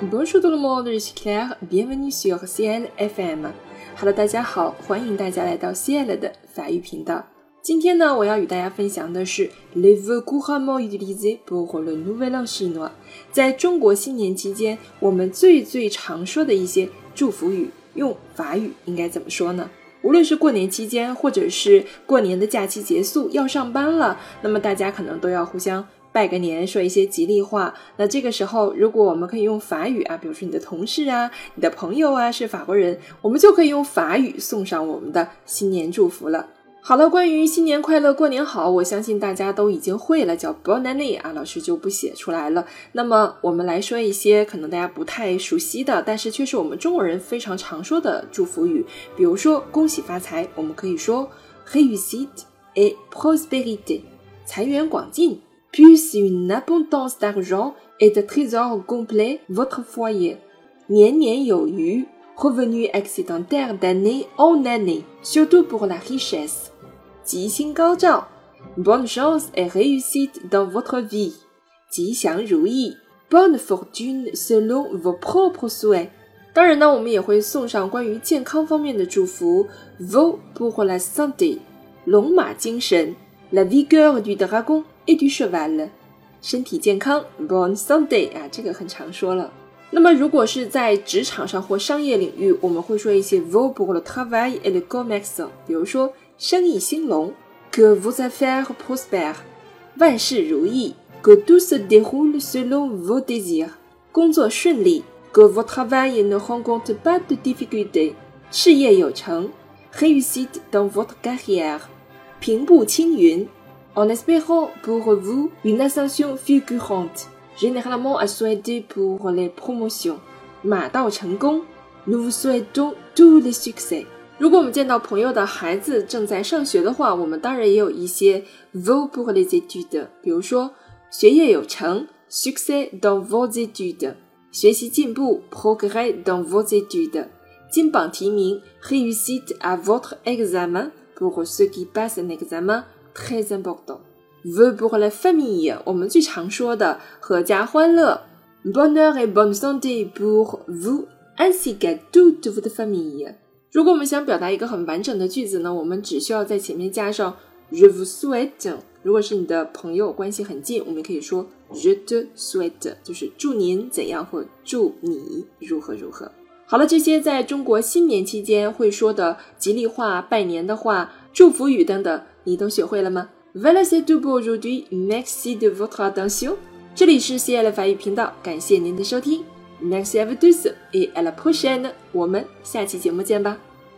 Bonjour tout le monde, je suis Claire. Bienvenue sur CL FM. Hello，大家好，欢迎大家来到 CL 的法语频道。今天呢，我要与大家分享的是 les vœux couramment utilisés pour le Nouvel An chinois。在中国新年期间，我们最最常说的一些祝福语，用法语应该怎么说呢？无论是过年期间，或者是过年的假期结束要上班了，那么大家可能都要互相拜个年，说一些吉利话。那这个时候，如果我们可以用法语啊，比如说你的同事啊、你的朋友啊是法国人，我们就可以用法语送上我们的新年祝福了。好了，关于新年快乐、过年好，我相信大家都已经会了，叫 Bonne année 啊，老师就不写出来了。那么我们来说一些可能大家不太熟悉的，但是却是我们中国人非常常说的祝福语，比如说恭喜发财，我们可以说 Réussite et prospérité，财源广进 ；Puisse une abondance d'argent et de trésors complet votre foyer，年年有余；Revenu excédentaire d'année en année，surtout pour la richesse。吉星高照，bonne chance et réussite dans votre vie，吉祥如意，bonne fortune selon vos propres souhaits。当然呢，我们也会送上关于健康方面的祝福，vos pour la santé，龙马精神 ，la vigueur du dragon et du cheval，身体健康，bonne santé 啊，这个很常说了。那么如果是在职场上或商业领域，我们会说一些 vos pour le travail et le commerce，比如说。生意兴隆，que vos affaires prospèrent，万事如意，que tout se déroule selon vos désirs，工作顺利，que votre travail ne rencontre pas de difficultés，事业有成，réussite dans votre carrière，平步青云，en espérant pour vous une ascension fulgurante, généralement à souhaiter pour les promotions，马到成功，nous vous souhaitons tous les succès。如果我们见到朋友的孩子正在上学的话，我们当然也有一些 vœux pour les études，比如说学业有成 succès dans vos études，学习进步 progrès dans vos études，金榜题名 réussite à votre examen Pour ceux qui passent un examen très important。vœux pour la famille，我们最常说的阖家欢乐 bonheur et bonne santé pour vous ainsi que toute votre famille。如果我们想表达一个很完整的句子呢，我们只需要在前面加上 je vous souhaite。如果是你的朋友关系很近，我们可以说 je te souhaite，就是祝您怎样或祝你如何如何。好了，这些在中国新年期间会说的吉利话、拜年的话、祝福语等等，你都学会了吗？Voilà c'est tout pour aujourd'hui. Merci de votre attention. 这里是 C L 法语频道，感谢您的收听。Merci à vous tous et à la prochaine！我们下期节目见吧。